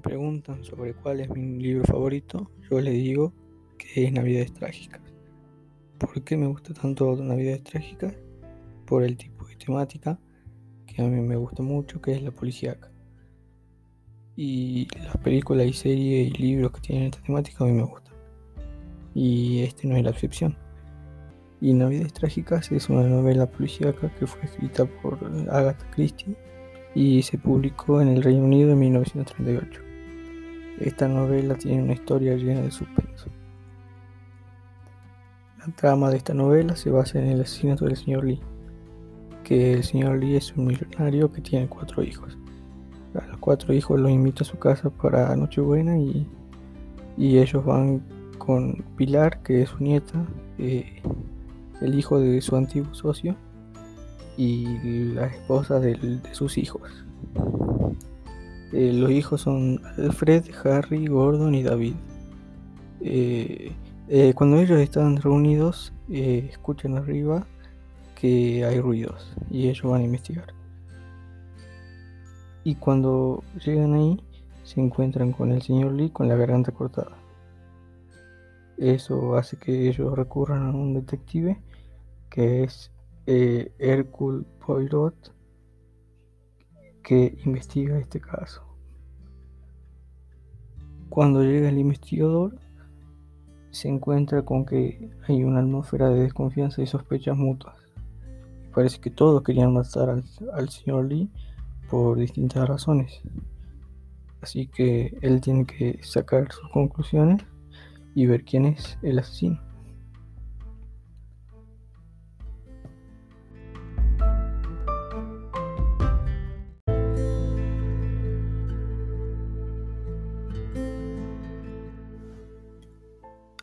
preguntan sobre cuál es mi libro favorito, yo les digo que es Navidades Trágicas. ¿Por qué me gusta tanto Navidades Trágicas? Por el tipo de temática que a mí me gusta mucho, que es la policíaca. Y las películas y series y libros que tienen esta temática a mí me gustan. Y este no es la excepción. Y Navidades Trágicas es una novela policíaca que fue escrita por Agatha Christie y se publicó en el Reino Unido en 1938. Esta novela tiene una historia llena de suspenso. La trama de esta novela se basa en el asesinato del señor Lee, que el señor Lee es un millonario que tiene cuatro hijos. A los cuatro hijos los invita a su casa para Nochebuena y, y ellos van con Pilar, que es su nieta, eh, el hijo de su antiguo socio, y la esposa de sus hijos. Eh, los hijos son Alfred, Harry, Gordon y David. Eh, eh, cuando ellos están reunidos, escuchan arriba que hay ruidos y ellos van a investigar. Y cuando llegan ahí, se encuentran con el señor Lee con la garganta cortada. Eso hace que ellos recurran a un detective que es eh, Hercule Poirot que investiga este caso. Cuando llega el investigador, se encuentra con que hay una atmósfera de desconfianza y sospechas mutuas. Parece que todos querían matar al, al señor Lee por distintas razones. Así que él tiene que sacar sus conclusiones y ver quién es el asesino.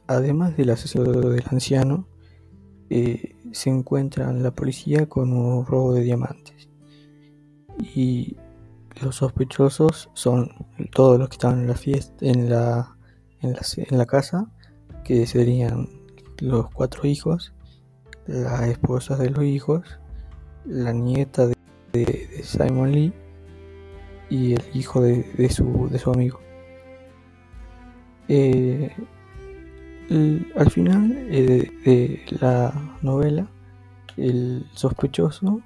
Además del asesinato del anciano, eh, se encuentra la policía con un robo de diamantes. Y los sospechosos son todos los que estaban en la fiesta, en la, en la, casa, que serían los cuatro hijos, las esposas de los hijos, la nieta de, Simon Lee y el hijo de, su, de su amigo. Eh, al final eh, de la novela, el sospechoso,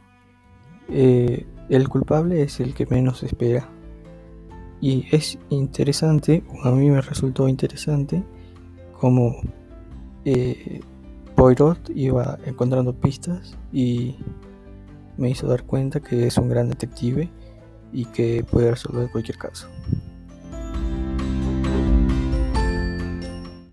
eh, el culpable es el que menos espera. Y es interesante, a mí me resultó interesante, como eh, Poirot iba encontrando pistas y me hizo dar cuenta que es un gran detective y que puede resolver cualquier caso.